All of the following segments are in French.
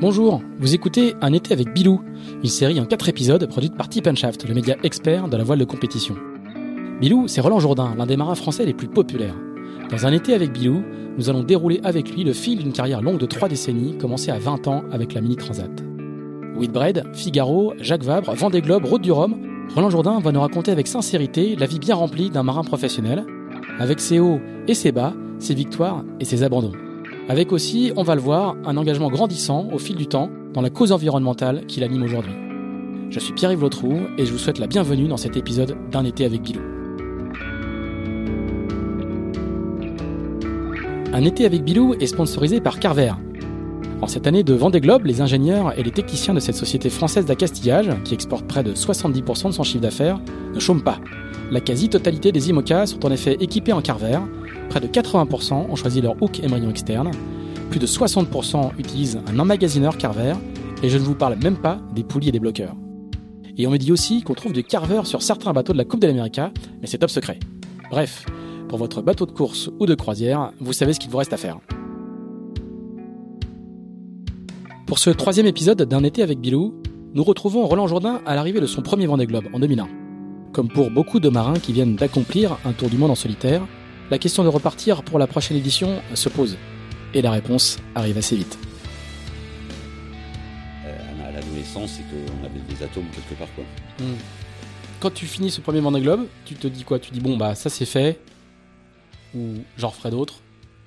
Bonjour, vous écoutez Un été avec Bilou, une série en 4 épisodes produite par Tip le média expert de la voile de compétition. Bilou, c'est Roland Jourdain, l'un des marins français les plus populaires. Dans Un été avec Bilou, nous allons dérouler avec lui le fil d'une carrière longue de 3 décennies, commencée à 20 ans avec la Mini Transat. Whitbread, Figaro, Jacques Vabre, Vendée Globe, Route du Rhum, Roland Jourdain va nous raconter avec sincérité la vie bien remplie d'un marin professionnel, avec ses hauts et ses bas, ses victoires et ses abandons. Avec aussi, on va le voir, un engagement grandissant au fil du temps dans la cause environnementale qui l'anime aujourd'hui. Je suis Pierre-Yves Lotrou et je vous souhaite la bienvenue dans cet épisode d'un été avec Bilou. Un été avec Bilou est sponsorisé par Carver. En cette année de Vendée Globe, les ingénieurs et les techniciens de cette société française d'accastillage, qui exporte près de 70% de son chiffre d'affaires, ne chôment pas. La quasi-totalité des IMOCA sont en effet équipés en Carver, Près de 80% ont choisi leur hook émerillon externe. Plus de 60% utilisent un emmagasineur Carver. Et je ne vous parle même pas des poulies et des bloqueurs. Et on me dit aussi qu'on trouve du Carver sur certains bateaux de la Coupe de l'Amérique, mais c'est top secret. Bref, pour votre bateau de course ou de croisière, vous savez ce qu'il vous reste à faire. Pour ce troisième épisode d'un été avec Bilou, nous retrouvons Roland Jourdain à l'arrivée de son premier Vendée Globe en 2001. Comme pour beaucoup de marins qui viennent d'accomplir un tour du monde en solitaire, la question de repartir pour la prochaine édition se pose. Et la réponse arrive assez vite. Euh, à l'adolescence, c'est qu'on avait des atomes quelque part. Quoi. Hmm. Quand tu finis ce premier Vendée Globe, tu te dis quoi? Tu dis bon, bah ça c'est fait, ou j'en ferai d'autres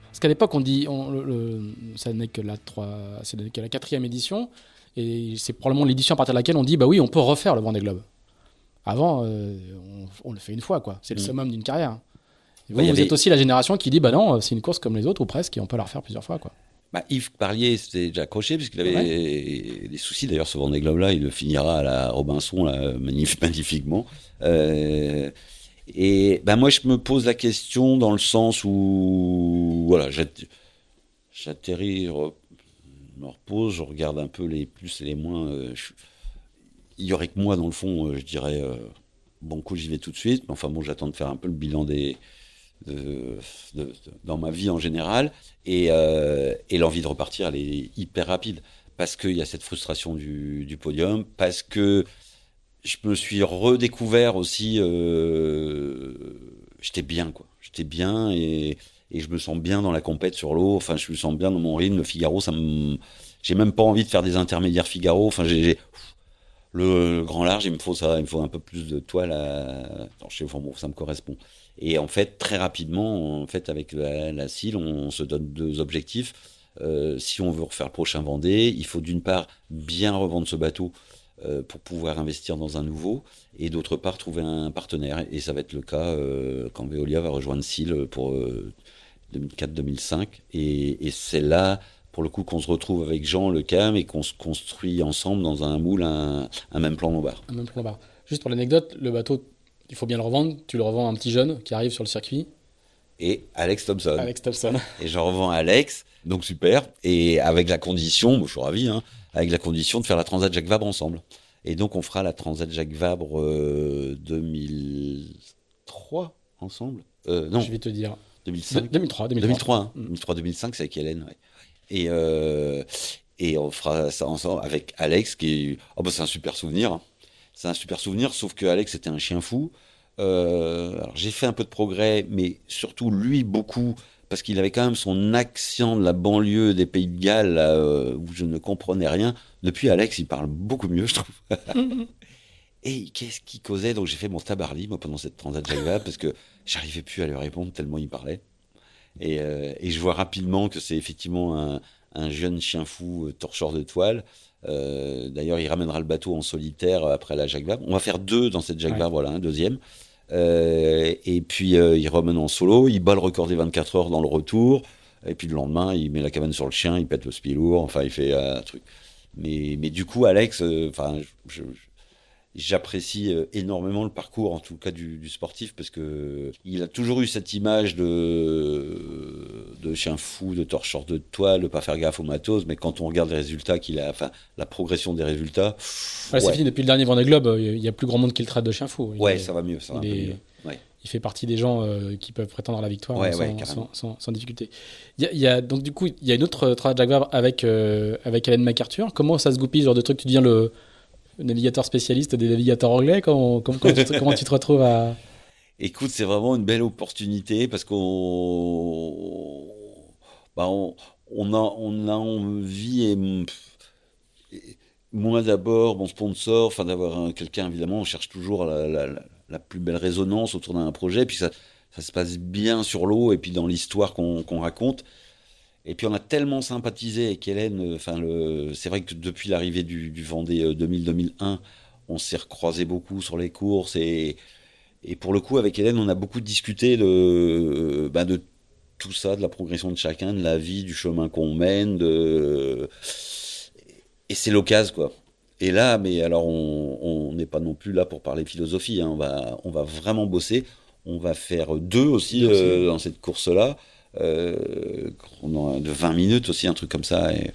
Parce qu'à l'époque, on dit, ça n'est que la que la quatrième édition, et c'est probablement l'édition à partir de laquelle on dit bah oui, on peut refaire le Vendée Globe. Avant, euh, on, le fait une fois, quoi. C'est le hmm. summum d'une carrière. Vous, êtes aussi la génération qui dit bah non, c'est une course comme les autres ou presque et on peut la refaire plusieurs fois quoi. Bah, Yves Parlier s'était déjà accroché puisqu'il avait des soucis d'ailleurs ce Vendée Globe là, il le finira à la Robinson là, magnifiquement. Euh, et bah, moi je me pose la question dans le sens où voilà, j'atterris, je me repose, je regarde un peu les plus et les moins. Euh, il y aurait que moi dans le fond, euh, je dirais bon coup j'y vais tout de suite, mais enfin bon j'attends de faire un peu le bilan des dans ma vie en général. Et, euh, et l'envie de repartir, elle est hyper rapide. Parce qu'il y a cette frustration du, podium, parce que je me suis redécouvert aussi. Euh, J'étais bien, quoi. J'étais bien et, et, je me sens bien dans la compète sur l'eau. Enfin, je me sens bien dans mon rythme. Le Figaro, ça me. J'ai même pas envie de faire des intermédiaires Figaro. Enfin, j'ai. Le, grand large, il me faut ça, il me faut un peu plus de toile. À... je sais, enfin, bon, ça me correspond. Et en fait, très rapidement, en fait, avec la, la CIL, on, se donne deux objectifs. Euh, si on veut refaire le prochain Vendée, il faut d'une part bien revendre ce bateau euh, pour pouvoir investir dans un nouveau, et d'autre part trouver un partenaire. Et ça va être le cas euh, quand Veolia va rejoindre CIL pour 2004-2005. Euh, et, et c'est là, pour le coup, qu'on se retrouve avec Jean Le Cam et qu'on se construit ensemble dans un moule un, un même plan lombard. Un même plan lombard. Juste pour l'anecdote, le bateau il faut bien le revendre. Tu le revends à un petit jeune qui arrive sur le circuit. Et Alex Thompson. Alex Thompson. Et j'en revends à Alex, donc super. Et avec la condition, moi je suis ravi, hein, avec la condition de faire la Transat Jacques Vabre ensemble. Et donc on fera la Transat Jacques Vabre 2003 euh, ensemble. Euh, non. Je vais te dire. 2005. 2003, 2003. 2003, 2005, c'est avec Hélène. Ouais. Et, euh, et on fera ça ensemble avec Alex, qui oh bah, c'est un super souvenir. Hein. C'est un super souvenir, sauf que Alex était un chien fou. Euh, j'ai fait un peu de progrès, mais surtout lui beaucoup, parce qu'il avait quand même son accent de la banlieue des Pays de Galles euh, où je ne comprenais rien. Depuis Alex, il parle beaucoup mieux, je trouve. Et qu'est-ce qu'il causait? Donc j'ai fait mon tabarly moi pendant cette transat Jacques parce que j'arrivais plus à lui répondre tellement il parlait. Et, euh, et je vois rapidement que c'est effectivement un, un, jeune chien fou torcheur de toile euh, d'ailleurs, il ramènera le bateau en solitaire après la Jacques Vabre. On va faire deux dans cette Jacques Vabre, voilà, un deuxième. Euh, et puis, euh, il ramène en solo, il bat le record des 24 heures dans le retour. Et puis le lendemain, il met la cabane sur le chien, il pète le spilour, enfin, il fait un truc. Mais, mais du coup, Alex, enfin, je, j'apprécie euh, énormément le parcours, en tout cas du, sportif, parce que il a toujours eu cette image de, de chien fou, de torcheur de toile, de pas faire gaffe au matos, mais quand on regarde les résultats qu'il a, enfin, la progression des résultats. C'est fini depuis le dernier Vendée Globe, il y a plus grand monde qui le traite de chien fou. ouais, ça va mieux, ça va il, mieux. il fait partie des gens euh, qui peuvent prétendre à la victoire Ouais, sans, ouais, sans, carrément. sans- sans difficulté. Il y a, il y a- donc du coup, il y a une autre travail de Jaguar avec euh, avec Hélène MacArthur. Comment ça se goupille ce genre de truc? Tu deviens le navigateur spécialiste des navigateurs anglais Comment, tu, te- retrouves à Écoute, c'est vraiment une belle opportunité parce qu'on bah, on, a, on a envie, et, et moi d'abord, mon sponsor, d'avoir un- quelqu'un, évidemment, on cherche toujours la, plus belle résonance autour d'un projet, puis ça, ça se passe bien sur l'eau et puis dans l'histoire qu'on qu'on raconte. Et puis on a tellement sympathisé avec Hélène, euh, enfin le, c'est vrai que depuis l'arrivée du, du Vendée euh, 2000-2001, on s'est recroisé beaucoup sur les courses et, et pour le coup avec Hélène, on a beaucoup discuté de, euh, bah, de tout ça, de la progression de chacun, de la vie, du chemin qu'on mène, de... et c'est l'occasion quoi. Et là, mais alors on n'est pas non plus là pour parler philosophie, hein, on va on va vraiment bosser. On va faire deux aussi Deux aussi. euh, dans cette course-là, euh, on a de 20 minutes aussi, un truc comme ça. Et,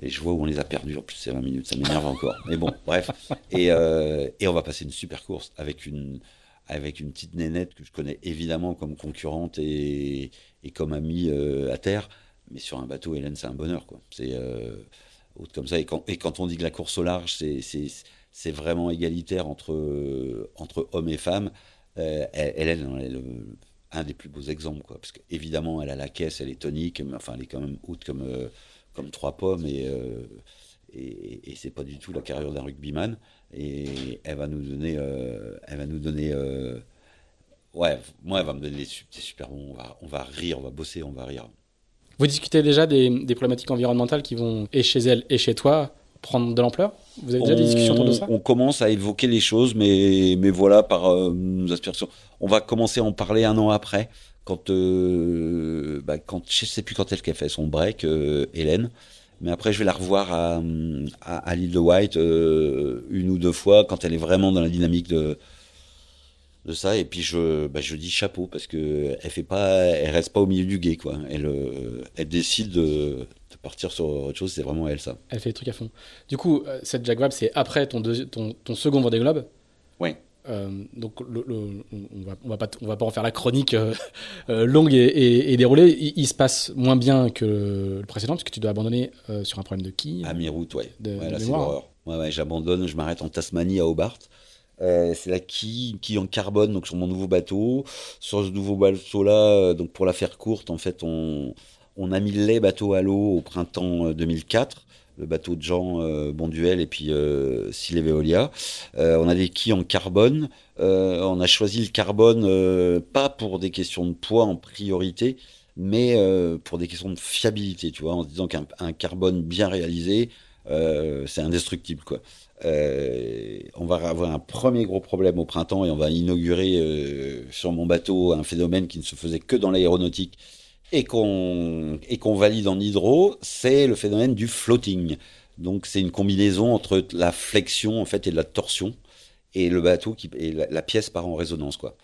et je vois où on les a perdus. En plus, c'est 20 minutes, ça m'énerve encore. Mais bon, bref. Et, euh, et on va passer une super course avec une, avec une petite nénette que je connais évidemment comme concurrente et, et comme amie euh, à terre. Mais sur un bateau, Hélène, c'est un bonheur. quoi. C'est euh, autre comme ça. Et quand, et quand on dit que la course au large, c'est- vraiment égalitaire entre, euh, entre hommes et femmes, euh, Hélène, elle est le- un des plus beaux exemples. Quoi. Parce qu'évidemment, elle a la caisse, elle est tonique, mais enfin, elle est quand même haute comme, euh, comme trois pommes. Et, euh, et, c'est pas du tout la carrière d'un rugbyman. Et elle va nous donner. euh, elle va nous donner euh, ouais, moi, elle va me donner des des super bons. On va, on va rire, on va bosser, on va rire. Vous discutez déjà des, des problématiques environnementales qui vont, et chez elle et chez toi, prendre de l'ampleur Vous avez déjà des discussions autour de ça on commence à évoquer les choses, mais, mais voilà, par euh, nos aspirations. On va commencer à en parler un an après, quand, euh, bah, quand je sais plus quand est-ce qu'elle fait son break, euh, Hélène. Mais après, je vais la revoir à, à, à l'île de White une ou deux fois, quand elle est vraiment dans la dynamique de, de ça. Et puis, je, bah, je dis chapeau, parce que elle fait pas, elle reste pas au milieu du guet, quoi. Elle, euh, elle décide de, de partir sur autre chose, c'est vraiment elle, ça. Elle fait des trucs à fond. Du coup, euh, cette Jaguar, c'est après ton, ton, ton second Vendée Globe. Oui. Euh, donc, le- le- on va, on va pas, on va pas en faire la chronique euh, euh, longue et, et- et déroulée. Il, il se passe moins bien que le précédent, puisque tu dois abandonner sur un problème de qui À mi-route, ouais. De- ouais de là, c'est l'horreur. Ouais, ouais, j'abandonne, je m'arrête en Tasmanie, à Hobart. C'est la quille, quille en carbone, donc sur mon nouveau bateau. Sur ce nouveau bateau-là, euh, donc pour la faire courte, en fait, on, on a mis les bateaux à l'eau au printemps euh, 2004. Le bateau de Jean euh, Bonduel et puis euh, Veolia. Euh, on a des quilles en carbone. Euh, on a choisi le carbone euh, pas pour des questions de poids en priorité, mais euh, pour des questions de fiabilité, tu vois, en se disant qu'un un carbone bien réalisé, euh, c'est indestructible, quoi. Euh, on va avoir un premier gros problème au printemps et on va inaugurer euh, sur mon bateau un phénomène qui ne se faisait que dans l'aéronautique et qu'on valide en hydro, c'est le phénomène du floating. Donc c'est une combinaison entre la flexion en fait et de la torsion et le bateau qui et la, pièce part en résonance quoi.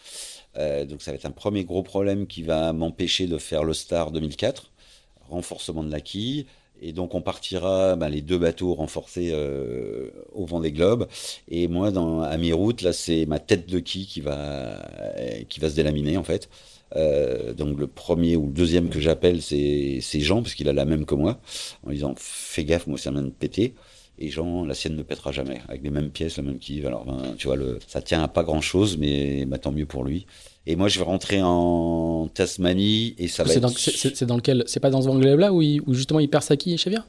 Euh, donc ça va être un premier gros problème qui va m'empêcher de faire le Star 2004, renforcement de la quille. Et donc on partira ben, les deux bateaux renforcés euh, au vent des globes. Et moi, dans, à mi-route, là, c'est ma tête de quille qui va, qui va se délaminer en fait. Euh, donc le premier ou le deuxième que j'appelle, c'est Jean, parce qu'il a la même que moi, en disant fais gaffe, moi ça vient de péter. Et Jean, la sienne ne pètera jamais, avec les mêmes pièces, la même quille. Alors ben, tu vois, le, ça tient à pas grand chose, mais bah, tant mieux pour lui. Et moi, je vais rentrer en Tasmanie et ça va C'est être... dans, dans lequel? C'est pas dans ce Globe là où, il- où justement il perd sa quille chez Vire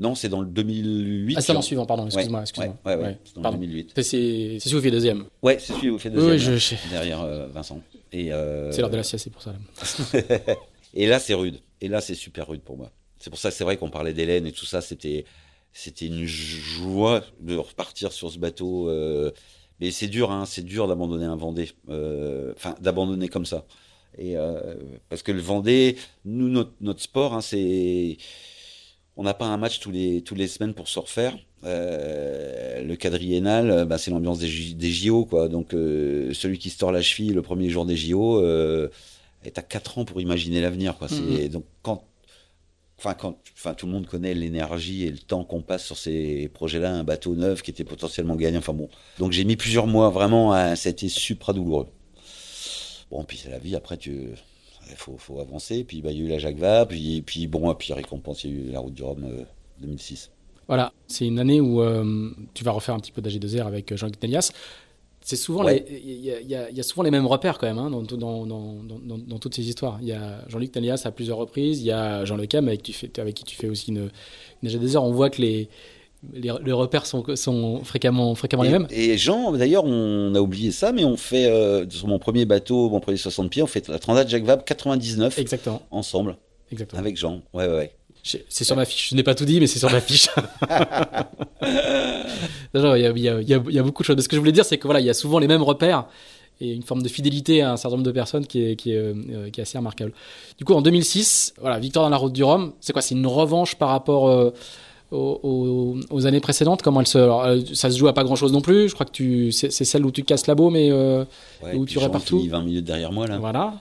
Non, c'est dans le 2008. Ah, c'est genre. suivant, pardon, excuse-moi. Excuse-moi. ouais, ouais, Ouais, c'est dans pardon. 2008. C'est celui où il fait deuxième. Ouais, c'est celui où il fait deuxième. oui, je- je- Derrière euh, Vincent. Et, euh, C'est l'heure de la sieste, c'est pour ça. là. Et là, c'est rude. Et là, c'est super rude pour moi. C'est pour ça que c'est vrai qu'on parlait d'Hélène et tout ça. C'était, c'était une joie de repartir sur ce bateau. euh, mais c'est dur, hein. C'est dur d'abandonner un Vendée. Enfin, d'abandonner comme ça. Et parce que le Vendée, nous, notre, notre sport, hein, c'est, on n'a pas un match tous les tous les semaines pour se refaire. Euh, le quadriennal, euh, bah, c'est l'ambiance des, JO, quoi. Donc, euh, celui qui se tord la cheville le premier jour des JO. Euh, et t'as 4 ans pour imaginer l'avenir, quoi. C'est donc quand, enfin quand, enfin tout le monde connaît l'énergie et le temps qu'on passe sur ces projets-là, un bateau neuf qui était potentiellement gagnant. Enfin bon, donc j'ai mis plusieurs mois vraiment à, ça a été supra douloureux. bon, puis c'est la vie. Après, tu, il faut, faut, avancer. Puis bah, il y a eu la Jacques Vabre, puis, puis bon, puis récompense, il y a eu la Route du Rhum 2006. Voilà, c'est une année où tu vas refaire un petit peu d'AG2R avec Jean-Luc Nélias. C'est souvent il y, a souvent les mêmes repères quand même hein, dans, dans, dans, dans, toutes ces histoires. Il y a Jean-Luc Nélias à plusieurs reprises, il y a Jean Le Cam avec, qui tu fais aussi une, une AG2R. On voit que les, les, repères sont, sont fréquemment, fréquemment les mêmes. Et Jean, d'ailleurs, on a oublié ça, mais on fait sur mon premier bateau, mon premier 60 pieds, on fait la Transat Jacques Vabre 99 Exactement. ensemble. Exactement. Avec Jean. Ouais, ouais, ouais. C'est sur ma fiche. Je n'ai pas tout dit, mais c'est sur ma fiche. il, y a, y a, beaucoup de choses. ce que je voulais dire, c'est que voilà, il y a souvent les mêmes repères et une forme de fidélité à un certain nombre de personnes qui est, qui est, euh, qui est assez remarquable. Du coup, en 2006, voilà, victoire dans la route du Rhum. C'est quoi? C'est une revanche par rapport euh, aux, aux, années précédentes Comment elle se, euh, ça se joue à pas grand chose non plus. Je crois que tu, c'est, celle où tu casses la baume et où tu repars partout. 20 minutes derrière moi là. Voilà.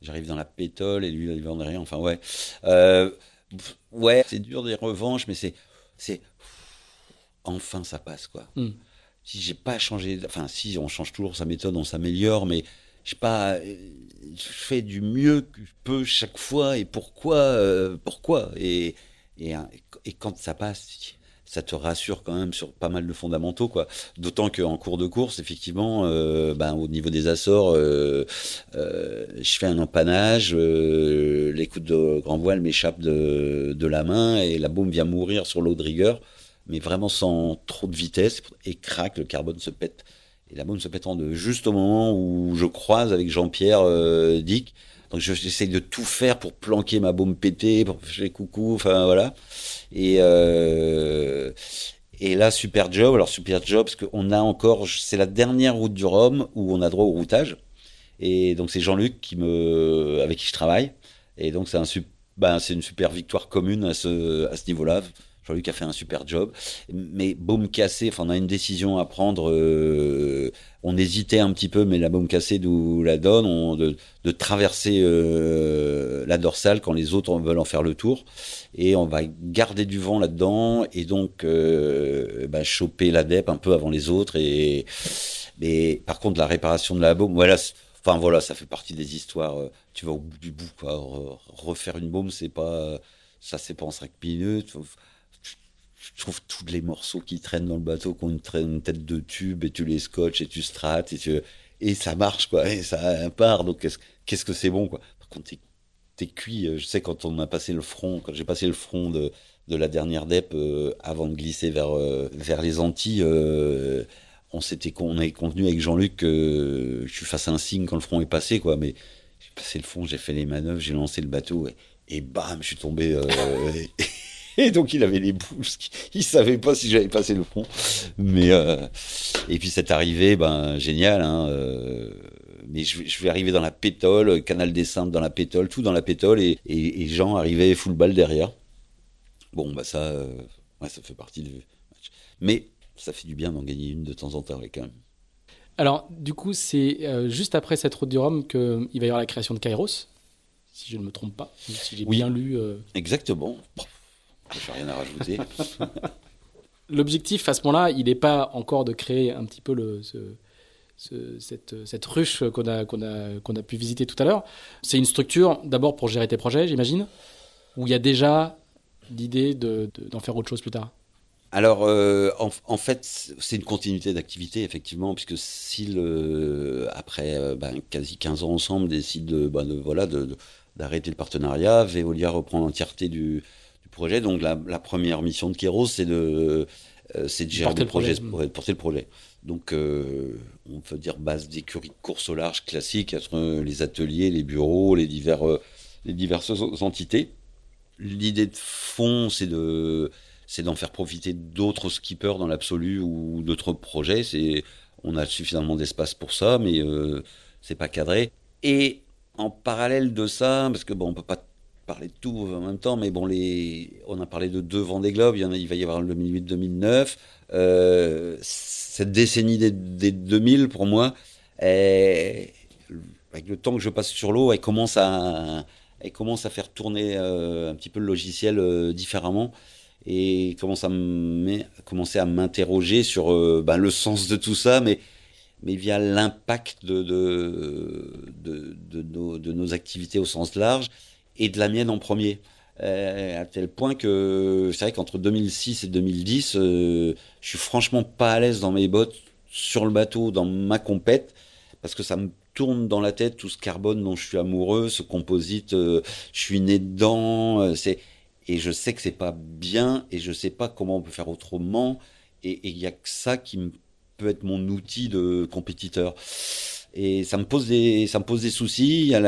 J'arrive dans la pétole et lui il va en derrière. Enfin ouais. Euh, ouais, c'est dur des revanches, mais c'est, c'est, enfin ça passe quoi. Hmm. Si j'ai pas changé, enfin si on change toujours sa méthode, on s'améliore, mais je pas, je fais du mieux que je peux chaque fois et pourquoi, euh, pourquoi et, et, et quand ça passe, ça te rassure quand même sur pas mal de fondamentaux, quoi. D'autant qu'en cours de course, effectivement, euh, ben, au niveau des Açores, euh, euh, je fais un empannage, les coups de grand voile m'échappent de, la main et la bombe vient mourir sur l'eau de rigueur, mais vraiment sans trop de vitesse et craque, le carbone se pète. Et la bombe se pète en deux, juste au moment où je croise avec Jean-Pierre Dick. Donc j'essaye de tout faire pour planquer ma bombe pétée, pour faire coucou, enfin voilà. Et, euh, et là, super job. Alors, super job, parce qu'on a encore, c'est la dernière route du Rhum où on a droit au routage. Et donc, c'est Jean-Luc qui me, avec qui je travaille. Et donc, c'est un, ben, c'est une super victoire commune à ce, à ce niveau-là. Jean-Luc a fait un super job. Mais baume cassée, enfin, on a une décision à prendre. Euh, on hésitait un petit peu, mais la baume cassée d'où la donne, on, de, traverser euh, la dorsale quand les autres veulent en faire le tour. Et on va garder du vent là-dedans et donc euh, bah, choper la DEP un peu avant les autres. Et, mais par contre, la réparation de la baume, voilà. Enfin voilà, ça fait partie des histoires. Euh, tu vas au bout du bout, quoi. Refaire une baume, c'est pas, ça c'est pas en cinq minutes trouve tous les morceaux qui traînent dans le bateau qui ont une, tête de tube et tu les scotches et tu strates et, tu, et ça marche quoi et ça part donc qu'est-ce que c'est bon quoi. Par contre t'es cuit euh, je sais quand on a passé le front quand j'ai passé le front de, la dernière DEP euh, avant de glisser vers euh, les Antilles on s'était convenu avec Jean-Luc que je fasse un signe quand le front est passé quoi mais j'ai passé le front j'ai fait les manœuvres j'ai lancé le bateau et bam je suis tombé Et donc il avait les bouches, il savait pas si j'avais passé le front. Mais euh, et puis cette arrivée, ben génial. Hein, euh, mais je, je, vais arriver dans la pétole, canal des Saintes dans la pétole, tout dans la pétole, et, et, et Jean arrivait full balle derrière. Bon bah ça, euh, ouais, ça fait partie du match. Mais ça fait du bien d'en gagner une de temps en temps, quand même. Alors, du coup, c'est juste après cette route du Rhum qu'il va y avoir la création de Kairos, si je ne me trompe pas, si j'ai bien lu. Exactement. Je rien à rajouter. L'objectif à ce moment-là, il n'est pas encore de créer un petit peu le, ce, cette, cette, ruche qu'on a, qu'on a, qu'on a pu visiter tout à l'heure. C'est une structure d'abord pour gérer tes projets, j'imagine, où il y a déjà l'idée d'en de, faire autre chose plus tard? Alors, euh, en, en, fait, c'est une continuité d'activité, effectivement, puisque si, après euh, ben, quasi 15 ans ensemble, décide de, ben, de voilà, d'arrêter le partenariat, Veolia reprend l'entièreté du, projet. Donc la, première mission de Kéros, c'est de, euh, c'est de gérer le projet, de porter le projet. Donc euh, on peut dire base d'écurie de course au large classique entre les ateliers, les bureaux, les divers, euh, les diverses entités. L'idée de fond, c'est de c'est d'en faire profiter d'autres skippers dans l'absolu ou d'autres projets. C'est on a suffisamment d'espace pour ça, mais euh, c'est pas cadré. Et en parallèle de ça, parce que bon, on peut pas parler de tout en même temps, mais bon, les, on a parlé de deux Vendée Globe, il, y en a, il va y avoir le 2008-2009. Euh, cette décennie des, des, 2000, pour moi, avec le temps que je passe sur l'eau, elle commence à, elle commence à faire tourner euh, un petit peu le logiciel euh, différemment et commence à commencer à m'interroger sur ben, le sens de tout ça, mais mais via l'impact de, de, de nos activités au sens large et de la mienne en premier. Euh, à tel point que c'est vrai qu'entre 2006 et 2010, euh, je suis franchement pas à l'aise dans mes bottes sur le bateau, dans ma compète, parce que ça me tourne dans la tête tout ce carbone dont je suis amoureux, ce composite, euh, je suis né dedans, et je sais que c'est pas bien et je sais pas comment on peut faire autrement et il y a que ça qui peut être mon outil de compétiteur. Et ça me pose des, ça me pose des soucis. Il y a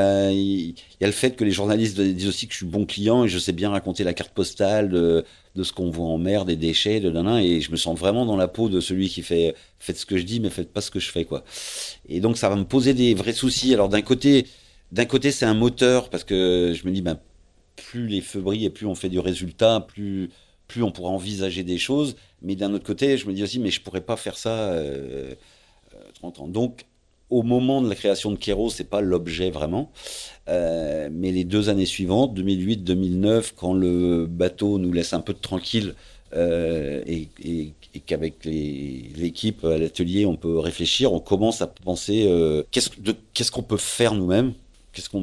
le fait que les journalistes disent aussi que je suis bon client et je sais bien raconter la carte postale de, ce qu'on voit en mer, des déchets, de nan, et je me sens vraiment dans la peau de celui qui fait, faites ce que je dis, mais faites pas ce que je fais, quoi. Et donc, ça va me poser des vrais soucis. Alors, d'un côté, d'un côté, c'est un moteur parce que je me dis, ben, plus les feux brillent et plus on fait du résultat, plus, plus on pourra envisager des choses. Mais d'un autre côté, je me dis aussi, mais je pourrais pas faire ça euh, 30 ans. Donc, au moment de la création de Kero, c'est pas l'objet vraiment, euh, mais les deux années suivantes, 2008-2009, quand le bateau nous laisse un peu de tranquille euh, et, qu'avec l'équipe à l'atelier, on peut réfléchir, on commence à penser euh, qu'est-ce qu'on peut faire nous-mêmes,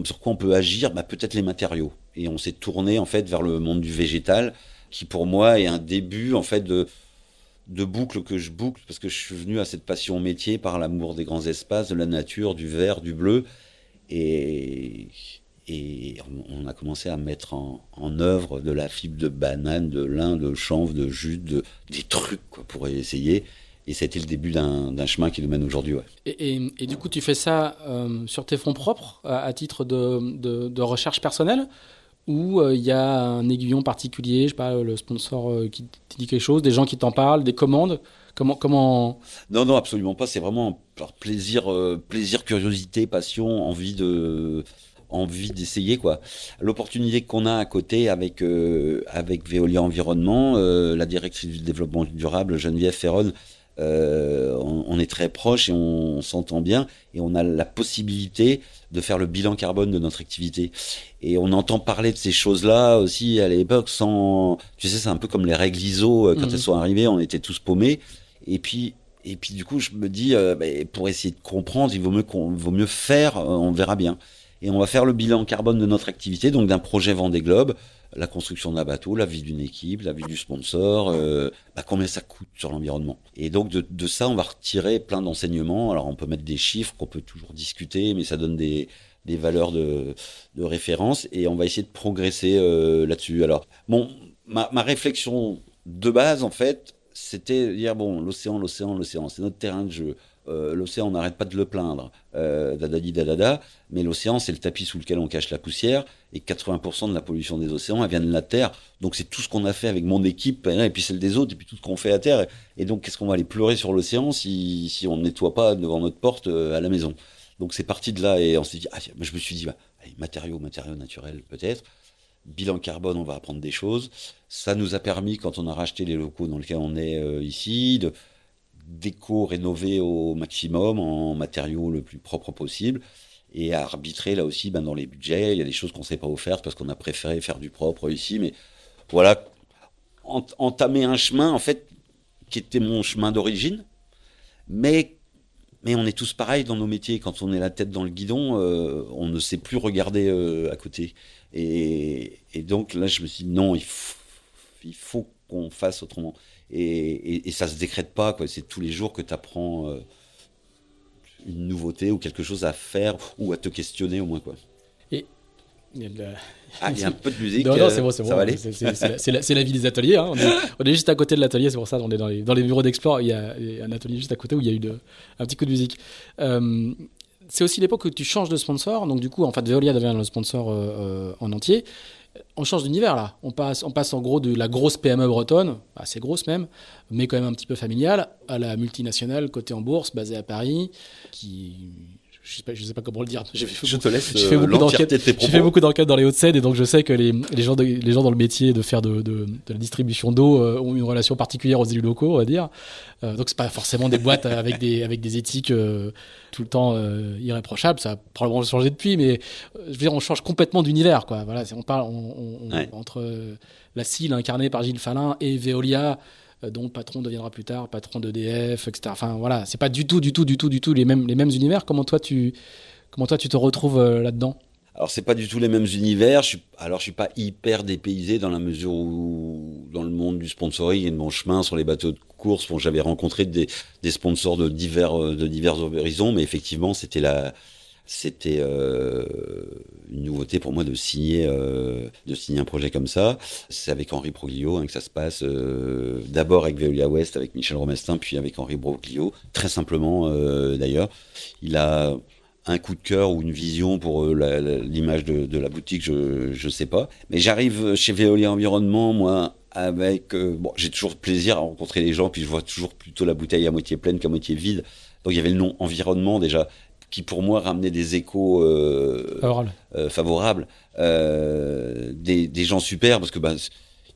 sur quoi on peut agir, bah, peut-être les matériaux. Et on s'est tourné en fait vers le monde du végétal, qui pour moi est un début en fait de de boucles que je boucle parce que je suis venu à cette passion métier par l'amour des grands espaces, de la nature, du vert, du bleu. Et, et on a commencé à mettre en, œuvre de la fibre de banane, de lin, de chanvre, de jus, de, des trucs pour essayer. Et c'était le début d'un chemin qui nous mène aujourd'hui. Ouais. Et, et, du coup, tu fais ça euh, sur tes fonds propres, à, titre de, de recherche personnelle? Il euh, y a un aiguillon particulier, je sais pas, le sponsor euh, qui te dit quelque chose, des gens qui t'en parlent, des commandes Comment, comment Non, non, absolument pas. C'est vraiment plaisir, euh, plaisir, curiosité, passion, envie de, envie d'essayer quoi. L'opportunité qu'on a à côté avec euh, avec Veolia Environnement, la directrice du développement durable Geneviève Ferron, euh, on, on, est très proche et on, on s'entend bien et on a la possibilité de faire le bilan carbone de notre activité. Et on entend parler de ces choses-là aussi à l'époque sans, tu sais, c'est un peu comme les règles ISO euh, quand mmh. elles sont arrivées, on était tous paumés. Et puis et puis du coup, je me dis, euh, bah, pour essayer de comprendre, il vaut mieux qu'on vaut mieux faire, on verra bien. Et on va faire le bilan carbone de notre activité, donc d'un projet Vendée Globe, la construction d'un bateau, la vie d'une équipe, la vie du sponsor, euh, bah, combien ça coûte sur l'environnement. Et donc de, ça, on va retirer plein d'enseignements. Alors on peut mettre des chiffres qu'on peut toujours discuter, mais ça donne des, valeurs de, référence et on va essayer de progresser euh, là-dessus. Alors bon, ma, ma réflexion de base en fait, c'était dire bon, l'océan, l'océan, l'océan, c'est notre terrain de jeu. Euh, l'océan, on n'arrête pas de le plaindre, euh, dadadi dadada, mais l'océan, c'est le tapis sous lequel on cache la poussière, et 80% de la pollution des océans, elle vient de la Terre. Donc c'est tout ce qu'on a fait avec mon équipe, et puis celle des autres, et puis tout ce qu'on fait à Terre. Et donc qu'est-ce qu'on va aller pleurer sur l'océan si, on ne nettoie pas devant notre porte euh, à la maison? Donc c'est parti de là, et on s'est dit, ah, je me suis dit, bah, allez, matériaux, matériaux naturels peut-être. Bilan carbone, on va apprendre des choses. Ça nous a permis, quand on a racheté les locaux dans lesquels on est euh, ici, de déco-rénover au maximum en matériaux le plus propre possible et à arbitrer là aussi ben, dans les budgets. Il y a des choses qu'on ne sait pas offrir parce qu'on a préféré faire du propre ici. Mais voilà, ent entamer un chemin en fait qui était mon chemin d'origine. Mais, mais on est tous pareils dans nos métiers. Quand on est la tête dans le guidon, euh, on ne sait plus regarder euh, à côté. Et, donc là, je me suis dit non, il faut, qu'on fasse autrement. Et, et, et, ça se décrète pas. C'est tous les jours que tu apprends euh, une nouveauté ou quelque chose à faire ou à te questionner au moins, quoi. Et il y a, de la... ah, il y a un peu de musique. Non, non, c'est bon, c'est bon. Ça va aller. C'est la, la, vie des ateliers. Hein. On, est, on, est, juste à côté de l'atelier, c'est pour ça. On est dans les, dans les bureaux d'explore. Il, y a un atelier juste à côté où il y a eu de, un petit coup de musique. Euh, c'est aussi l'époque où tu changes de sponsor. Donc, du coup, en fait, Veolia devient le sponsor euh, en entier on change d'univers là. On passe, on passe en gros de la grosse PME bretonne, assez grosse même, mais quand même un petit peu familiale, à la multinationale cotée en bourse, basée à Paris, qui je sais pas, je sais pas comment le dire. Fait je te laisse. J'ai fait beaucoup d'enquêtes. J'ai fait beaucoup d'enquêtes dans les Hauts-de-Seine et donc je sais que les, les, gens, de, les gens dans le métier de faire de, de, de la distribution d'eau euh, ont une relation particulière aux élus locaux, on va dire. Euh, donc c'est pas forcément des boîtes avec des avec des éthiques euh, tout le temps euh, irréprochables. Ça a probablement changé depuis, mais euh, je veux dire, on change complètement d'univers, quoi. Voilà, on parle on, on, ouais. entre la CIL incarnée par Gilles Falin et Veolia dont le patron deviendra plus tard patron d'EDF, etc. Enfin voilà, c'est pas du tout, du tout, du tout, du tout les mêmes, les mêmes univers. Comment toi tu, comment toi tu te retrouves là-dedans? Alors c'est pas du tout les mêmes univers. Alors je suis pas hyper dépaysé dans la mesure où dans le monde du sponsoring et de mon chemin sur les bateaux de course, j'avais rencontré des, sponsors de divers de divers horizons, mais effectivement c'était la c'était euh, une nouveauté pour moi de signer euh, de signer un projet comme ça. C'est avec Henri Broglio hein, que ça se passe. Euh, D'abord avec Veolia West, avec Michel Romestin, puis avec Henri Broglio. Très simplement d'ailleurs, il a un coup de cœur ou une vision pour l'image de, la boutique, je je sais pas. Mais j'arrive chez Veolia Environnement, moi, avec bon, j'ai toujours plaisir à rencontrer les gens, puis je vois toujours plutôt la bouteille à moitié pleine qu'à moitié vide. Donc il y avait le nom environnement déjà, qui pour moi ramenait des échos euh, euh favorables, euh, des, des, gens super, parce que ben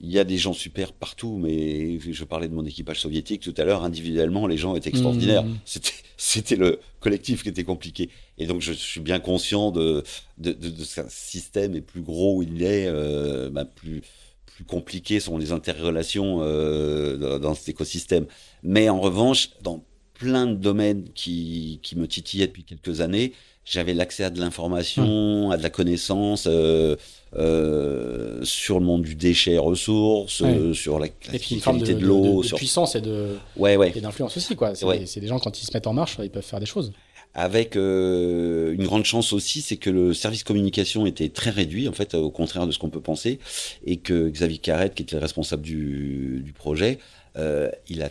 il y a des gens super partout, mais je parlais de mon équipage soviétique tout à l'heure, individuellement, les gens étaient extraordinaires. Mmh. C'était, le collectif qui était compliqué. Et donc, je suis bien conscient de, de, de, de ce système est plus gros il est, euh, bah, plus, plus compliquées sont les interrelations euh, dans, dans cet écosystème. Mais en revanche, dans plein de domaines qui, qui me titillaient depuis quelques années, j'avais l'accès à de l'information, mmh. à de la connaissance euh, euh, sur le monde du déchet ressources, ouais. euh, sur la, la qualité de, de l'eau, sur puissance et de ouais, ouais. et d'influence aussi quoi. C'est ouais. des gens quand ils se mettent en marche, ils peuvent faire des choses. Avec euh, une grande chance aussi, c'est que le service communication était très réduit en fait, au contraire de ce qu'on peut penser, et que Xavier Carrette, qui était le responsable du, du projet, euh, il a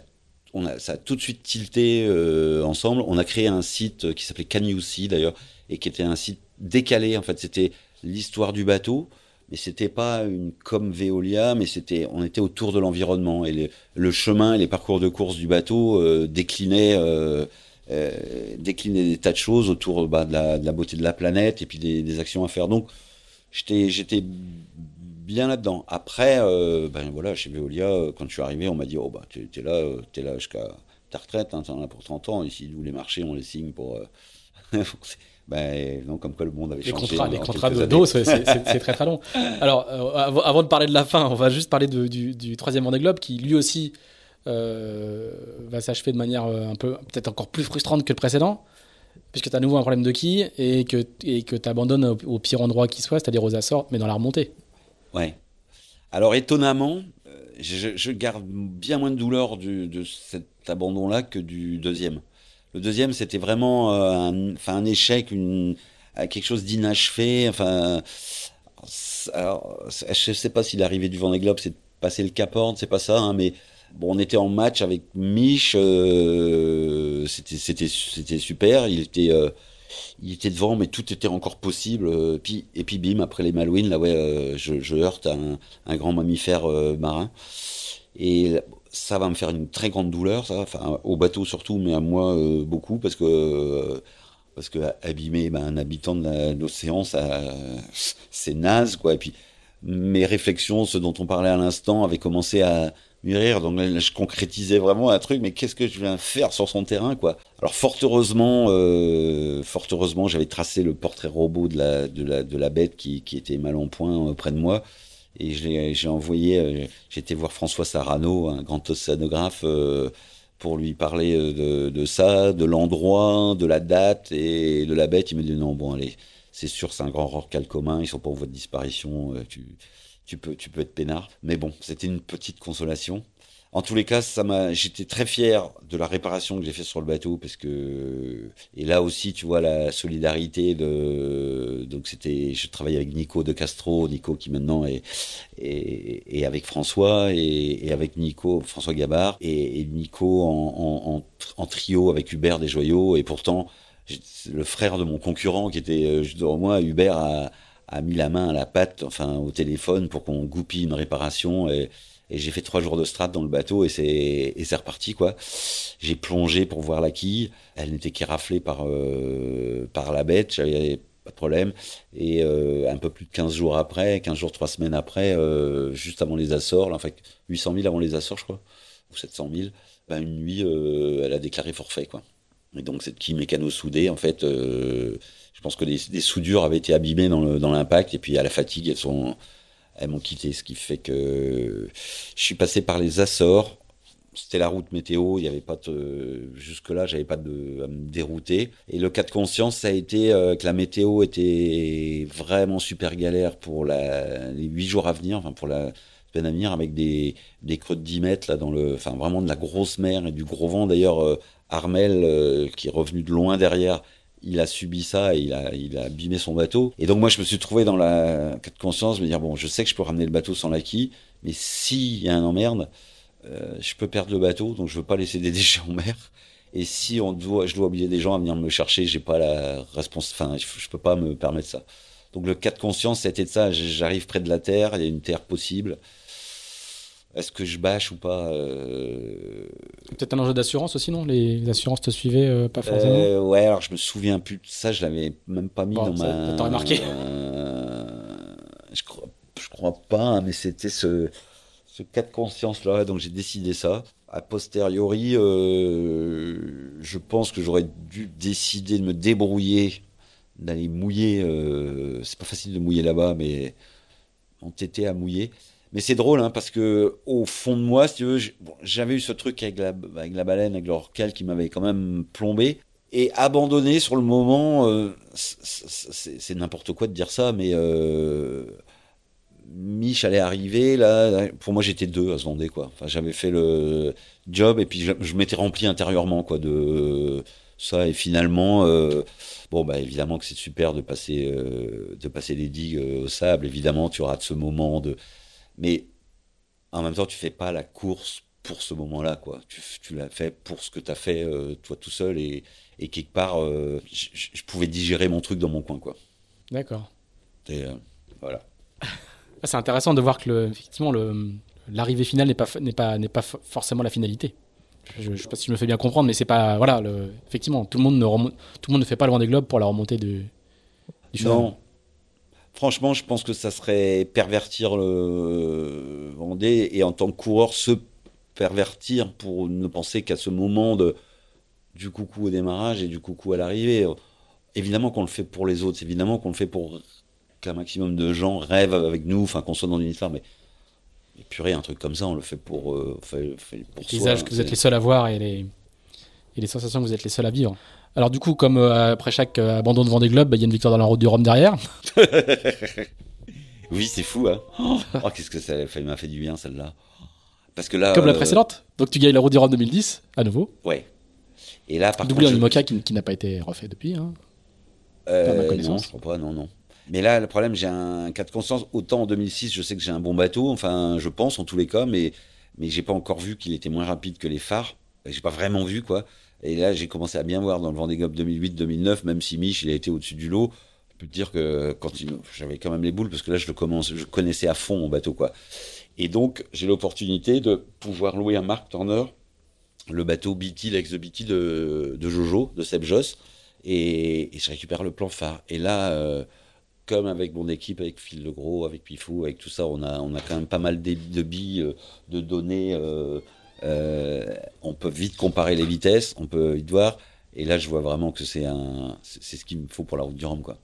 on a, ça a tout de suite tilté euh, ensemble. On a créé un site qui s'appelait Canyousi d'ailleurs, et qui était un site décalé. En fait, c'était l'histoire du bateau, mais c'était pas une comme Veolia, mais c'était, on était autour de l'environnement et le, chemin et les parcours de course du bateau euh, déclinaient, euh, euh, des tas de choses autour bah, de, la, de, la, beauté de la planète et puis des, des actions à faire. Donc, j'étais bien là-dedans. Après, euh, ben voilà, chez Veolia, euh, quand je suis arrivé, on m'a dit, oh bah, t'es es là, euh, es là jusqu'à ta retraite, hein, t'en as pour 30 ans, ici, nous, les marchés, on les signe pour... Euh... ben non, comme quoi le monde avait les changé. Contrats, les contrats de dos, c'est très très long. Alors, euh, avant de parler de la fin, on va juste parler de, du, du troisième Vendée Globe, qui lui aussi va s'achever de manière un peu, peut-être encore plus frustrante que le précédent puisque tu as à nouveau un problème de quille et que et que tu abandonnes au, au, pire endroit qui soit, c'est-à-dire aux Açores, mais dans la remontée. Ouais. Alors étonnamment, je, je, garde bien moins de douleur de cet abandon-là que du deuxième. Le deuxième, c'était vraiment euh, un, échec, une, quelque chose d'inachevé. Enfin, alors, je sais pas si l'arrivée du Vendée Globe, c'est de passer le Cap Horn, c'est pas ça, hein, mais bon, on était en match avec Mich, euh, c'était super. Il était euh, il était devant, mais tout était encore possible. Euh, puis, et puis bim, après les Malouines, là ouais, euh, je, heurte un, grand mammifère euh, marin. Et ça va me faire une très grande douleur, enfin au bateau surtout, mais à moi beaucoup, parce que parce que abîmer ben, un habitant de l'océan, c'est naze quoi. Et puis mes réflexions, ce dont on parlait à l'instant, avaient commencé à mûrir. Donc là, je concrétisais vraiment un truc, mais qu'est-ce que je viens faire sur son terrain, quoi? Alors fort heureusement, euh, fort heureusement, j'avais tracé le portrait robot de la de la de la bête qui qui était mal en point auprès de moi. Et j'ai envoyé, euh, j'étais voir François Sarano, un grand océanographe, euh, pour lui parler de, de ça, de l'endroit, de la date et de la bête. Il me dit non, bon allez, c'est sûr, c'est un grand rorcal commun, ils sont pas en voie de disparition. Tu, tu peux, tu peux être peinard. Mais bon, c'était une petite consolation. En tous les cas, ça m'a, j'étais très fier de la réparation que j'ai fait sur le bateau parce que, et là aussi, tu vois, la solidarité de, donc c'était, je travaillais avec Nico de Castro, Nico qui maintenant est, avec François et, avec Nico, François Gabard et, Nico en, trio avec Hubert des Joyaux et pourtant, le frère de mon concurrent qui était euh, juste devant moi, Hubert a, a mis la main à la patte, enfin au téléphone pour qu'on goupille une réparation et, et j'ai fait trois jours de strat dans le bateau et c'est reparti quoi. J'ai plongé pour voir la quille, elle n'était qu'éraflée par euh, par la bête, j'avais pas de problème et euh, un peu plus de 15 jours après, 15 jours, 3 semaines après, euh, juste avant les Açores, en fait 800 000 avant les Açores je crois, ou 700 000, ben une nuit elle a déclaré forfait quoi. Et donc cette quille mécano soudée en fait je pense que des, des, soudures avaient été abîmées dans l'impact et puis à la fatigue elles sont elles m'ont quitté ce qui fait que je suis passé par les Açores c'était la route météo, il n'y avait pas jusque-là, j'avais pas de, à me dérouter. Et le cas de conscience, ça a été euh, que la météo était vraiment super galère pour les huit jours à venir, enfin pour la semaine à venir, avec des, des creux de 10 mètres, là, enfin vraiment de la grosse mer et du gros vent. D'ailleurs, euh, Armel, euh, qui est revenu de loin derrière, il a subi ça et il a, il abîmé son bateau. Et donc moi, je me suis trouvé dans la cas de conscience, me dire, bon, je sais que je peux ramener le bateau sans l'acquis, mais s'il y a un emmerde, euh, je peux perdre le bateau, donc je veux pas laisser des déchets en mer. Et si on doit, je dois obliger des gens à venir me chercher, j'ai pas la réponse, enfin, je, je, peux pas me permettre ça. Donc le cas de conscience, c'était de ça. J'arrive près de la terre, il y a une terre possible. Est-ce que je bâche ou pas euh... Peut-être un enjeu d'assurance aussi, non? Les, assurances te suivaient euh, pas forcément? Euh, Ouais, alors je me souviens plus de ça, je l'avais même pas mis bon, dans ça, ma. T'aurais marqué je, crois, je crois pas, hein, mais c'était ce, ce cas de conscience-là, donc j'ai décidé ça. A posteriori, euh, je pense que j'aurais dû décider de me débrouiller, d'aller mouiller. Euh, c'est pas facile de mouiller là-bas, mais entêté à mouiller. Mais c'est drôle, hein, parce que au fond de moi, si tu veux, j'avais eu ce truc avec la, avec la baleine, avec l'orcal qui m'avait quand même plombé. Et abandonné sur le moment, euh, c'est n'importe quoi de dire ça, mais euh, Mich allait arriver là. Pour moi, j'étais deux à se Vendée, quoi. Enfin, j'avais fait le job et puis je, m'étais rempli intérieurement, quoi, de ça. Et finalement, euh, bon, bah évidemment que c'est super de passer, euh, de passer les digues au sable. Évidemment, tu de ce moment de, mais en même temps, tu fais pas la course pour ce moment-là, quoi. Tu, tu l'as fait pour ce que tu as fait euh, toi tout seul et, et quelque part, euh, je, pouvais digérer mon truc dans mon coin, quoi. D'accord. Et euh, voilà. C'est intéressant de voir que le, effectivement le l'arrivée finale n'est pas n'est pas n'est pas forcément la finalité. Je, ne sais pas si je me fais bien comprendre, mais c'est pas voilà le, effectivement tout le monde ne remonte, tout le monde ne fait pas le Vendée Globe pour la remontée de, du. Non. Franchement, je pense que ça serait pervertir le Vendée et en tant que coureur se pervertir pour ne penser qu'à ce moment de du coucou au démarrage et du coucou à l'arrivée. Évidemment qu'on le fait pour les autres, évidemment qu'on le fait pour qu'un maximum de gens rêvent avec nous, enfin qu'on soit dans une histoire, mais, purée, un truc comme ça, on le fait pour, euh, fait, fait pour les paysages que vous êtes les seuls à voir et les, et les sensations que vous êtes les seuls à vivre. Alors du coup, comme euh, après chaque euh, abandon de Vendée Globe, il bah, y a une victoire dans la route du Rhum derrière. oui, c'est fou, hein. Oh, qu'est-ce que ça m'a fait du bien celle-là. Parce que là, comme la précédente. Donc tu gagnes la route du Rhum 2010 à nouveau. Ouais. Et là, par Doublé en contre, IMOCA qui, qui n'a pas été refait depuis. Hein. Euh, Pas non, je crois pas, non, non. Mais là, le problème, j'ai un cas de conscience. Autant en 2006, je sais que j'ai un bon bateau, enfin, je pense en tous les cas, mais mais j'ai pas encore vu qu'il était moins rapide que les phares. J'ai pas vraiment vu quoi. Et là, j'ai commencé à bien voir dans le Vendée Globe 2008-2009, même si Mich, il a été au-dessus du lot. Je peux te dire que j'avais quand même les boules parce que là, je le commence, connaissais à fond mon bateau quoi. Et donc, j'ai l'opportunité de pouvoir louer un Mark Turner, le bateau BT, l'ex de BT de, Jojo, de Seb Joss, et, je récupère le plan phare. Et là, euh, comme avec mon équipe, avec Phil Legros, avec Pifou, avec tout ça, on a, quand même pas mal de, billes, euh, de données. Euh, on peut vite comparer les vitesses, on peut vite voir. Et là, je vois vraiment que c'est un, c'est ce qu'il me faut pour la route du Rhum, quoi.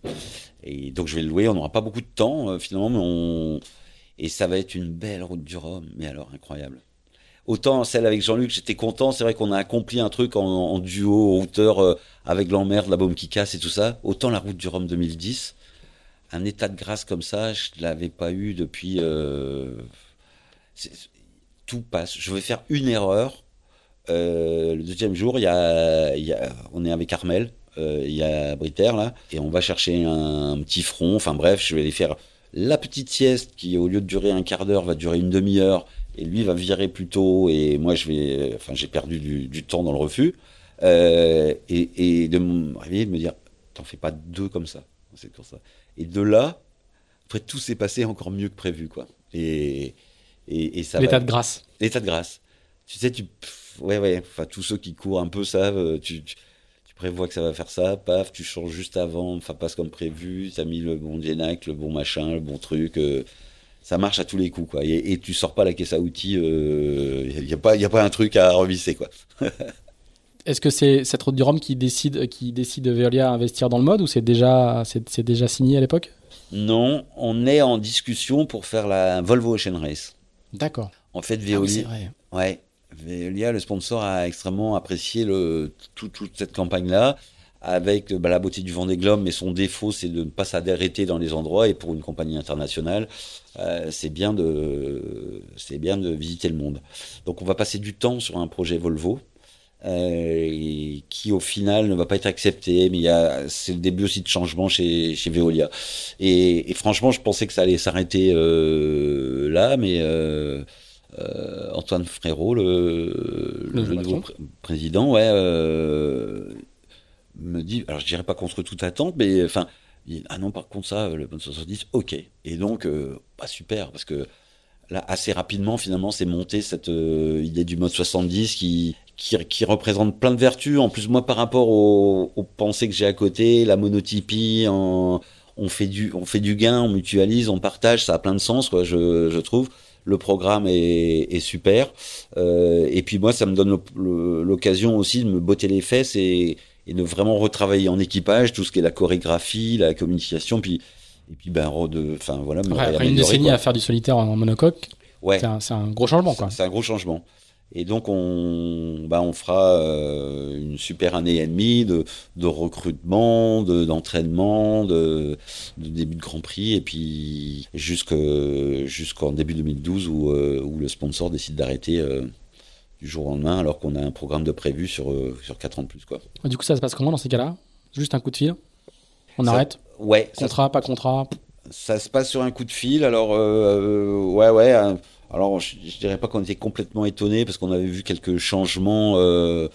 Et donc, je vais le louer. On n'aura pas beaucoup de temps, euh, finalement, mais et ça va être une belle route du Rhum. Mais alors, incroyable. Autant celle avec Jean-Luc, j'étais content. C'est vrai qu'on a accompli un truc en, en duo, en hauteur, euh, avec l'emmerde, la baume qui casse et tout ça. Autant la route du Rhum 2010, un état de grâce comme ça, je l'avais pas eu depuis. Euh, passe. Je vais faire une erreur. Euh, le deuxième jour, y y a, on est avec Armel, euh, il y a Britaire là, et on va chercher un, petit front. Enfin bref, je vais aller faire la petite sieste qui, au lieu de durer un quart d'heure, va durer une demi-heure, et lui va virer plus tôt, et moi je vais, enfin j'ai perdu du, temps dans le refus, euh, et, de me réveiller, de me dire, t'en fais pas deux comme ça, c'est pour ça. Et de là, après tout s'est passé encore mieux que prévu, quoi. Et, et, et ça. L'état de grâce. L'état de grâce. Tu sais, tu, ouais, ouais. Enfin, tous ceux qui courent un peu savent. Tu, tu, tu, prévois que ça va faire ça, paf, tu changes juste avant, enfin passe comme prévu. T'as mis le bon Genac, le bon machin, le bon truc. Euh, ça marche à tous les coups, quoi. Et, et tu sors pas la caisse à outils. Il euh, y a pas, y a pas un truc à revisser, quoi. Est-ce que c'est cette route du Rhum qui décide, qui décide Veolia à investir dans le mode ou c'est déjà, c'est déjà signé à l'époque? Non, on est en discussion pour faire la Volvo Ocean Race. D'accord. En fait, Veolia. Ah ouais. Veolia, le sponsor, a extrêmement apprécié le, tout, toute cette campagne-là avec bah, la beauté du Vendée Globe, mais son défaut, c'est de ne pas s'arrêter dans les endroits. Et pour une compagnie internationale, euh, c'est bien de, c'est bien de visiter le monde. Donc, on va passer du temps sur un projet Volvo. Euh, qui au final ne va pas être accepté, mais il y a, c'est le début aussi de changement chez, chez Veolia. Et, et franchement, je pensais que ça allait s'arrêter euh, là, mais euh, Antoine Frérot, le, Le le nouveau pr- président, ouais, me dit, alors je dirais pas contre toute attente, mais enfin, il dit, ah non, par contre ça, le mode 70, ok. Et donc, euh, bah super, parce que là, assez rapidement, finalement, c'est monté cette euh, idée du mode 70 qui, qui, qui représente plein de vertus. En plus, moi, par rapport aux, aux pensées que j'ai à côté, la monotypie, en- on fait du, on fait du gain, on mutualise, on partage, ça a plein de sens, quoi, je, je trouve. Le programme est, est super. Euh, et puis moi, ça me donne l'occasion aussi de me botter les fesses et, et de vraiment retravailler en équipage tout ce qui est la chorégraphie, la communication, puis et puis ben de, enfin voilà, me Ouais, après une décennie quoi. à faire du solitaire en monocoque, Ouais. c'est un, un gros changement, quoi. C'est un gros changement. Et donc on, bah on fera euh, une super année et demie de, de recrutement, de- d'entraînement, de, de début de Grand Prix, et puis jusque- jusqu'en début 2012 où, euh, où le sponsor décide d'arrêter euh, du jour au lendemain, alors qu'on a un programme de prévu sur, sur 4 ans de plus. Quoi. Du coup, ça se passe comment dans ces cas-là? Juste un coup de fil On Ça- arrête? Ouais, ça Contrat, pas contrat? Ça se passe sur un coup de fil. Alors, euh, ouais, ouais. Alors, je, je dirais pas qu'on était complètement étonné parce qu'on avait vu quelques changements euh,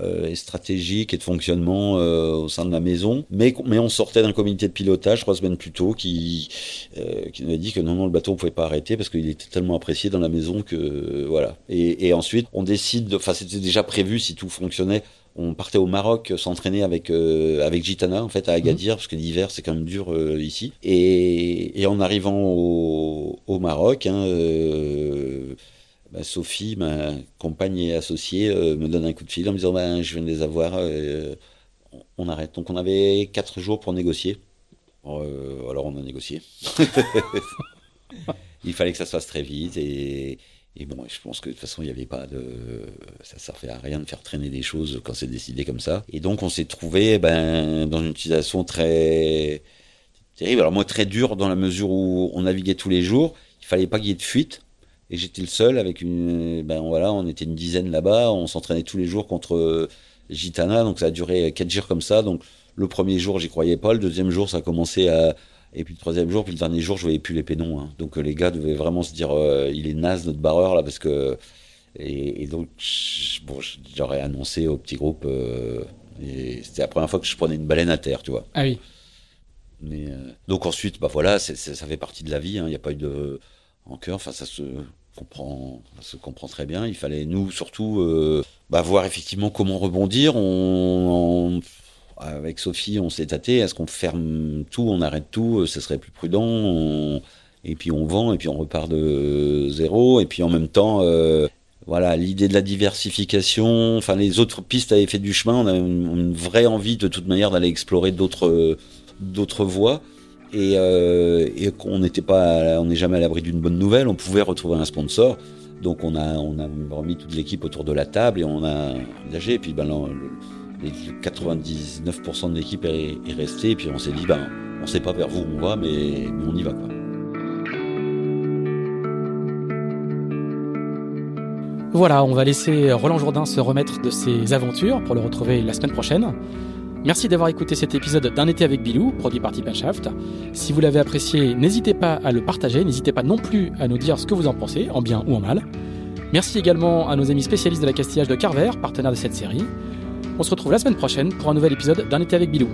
euh, stratégiques et de fonctionnement euh, au sein de la maison. Mais, mais on sortait d'un comité de pilotage trois semaines plus tôt qui, euh, qui nous a dit que non, non, le bateau on pouvait pas arrêter parce qu'il était tellement apprécié dans la maison que voilà. Et, et ensuite, on décide. de- Enfin, c'était déjà prévu si tout fonctionnait. On partait au Maroc s'entraîner avec euh, avec Gitana en fait à Agadir parce que l'hiver c'est quand même dur euh, ici. Et, et en arrivant au, au Maroc hein, euh, bah, Sophie ma compagne et associée euh, me donne un coup de fil en me disant ben je viens de les avoir euh, on- arrête. Donc on avait quatre jours pour négocier. Euh, alors on a négocié. Il fallait que ça se fasse très vite et et bon, je pense que de toute façon, il n'y avait pas de. Ça servait à rien de faire traîner des choses quand c'est décidé comme ça. Et donc, on s'est trouvé ben, dans une situation très terrible. Alors, moi, très dur dans la mesure où on naviguait tous les jours. Il fallait pas qu'il y ait de fuite. Et j'étais le seul avec une. Ben voilà, on était une dizaine là-bas. On s'entraînait tous les jours contre Gitana. Donc, ça a duré quatre jours comme ça. Donc, le premier jour, j'y croyais pas. Le deuxième jour, ça a commencé à. Et puis le troisième jour, puis le dernier jour, je voyais plus les pénons. hein. Donc euh, les gars devaient vraiment se dire, euh, il est naze notre barreur là, parce que et, et donc bon, j'aurais annoncé au petit groupe. euh, et c'était la première fois que je prenais une baleine à terre, tu vois. Ah oui. Mais euh, donc ensuite, bah voilà, ça fait partie de la vie. hein. Il n'y a pas eu de rancœur. Enfin, ça se comprend, ça se comprend très bien. Il fallait nous surtout bah, voir effectivement comment rebondir. On, on- avec Sophie, on s'est tâté. Est-ce qu'on ferme tout, on arrête tout euh, Ce serait plus prudent. Et puis on vend et puis on repart de zéro. Et puis en même temps. euh, voilà, l'idée de la diversification, enfin les autres pistes avaient fait du chemin, on a une, vraie envie de toute manière d'aller explorer d'autres voies et, euh, et qu'on n'était pas, on n'est jamais à l'abri d'une bonne nouvelle. On pouvait retrouver un sponsor, donc on a remis toute l'équipe autour de la table et on a engagé. Et puis ben, les 99% de l'équipe est, est restée. Et puis on s'est dit ben on sait pas vers où on va, mais, on y va quoi. Voilà, on va laisser Roland Jourdain se remettre de ses aventures pour le retrouver la semaine prochaine. Merci d'avoir écouté cet épisode d'un été avec Bilou, produit par Tip Shaft. Si vous l'avez apprécié, n'hésitez pas à le partager, n'hésitez pas non plus à nous dire ce que vous en pensez, en bien ou en mal. Merci également à nos amis spécialistes de la castillage de Carver, partenaire de cette série. On se retrouve la semaine prochaine pour un nouvel épisode d'un été avec Bilou.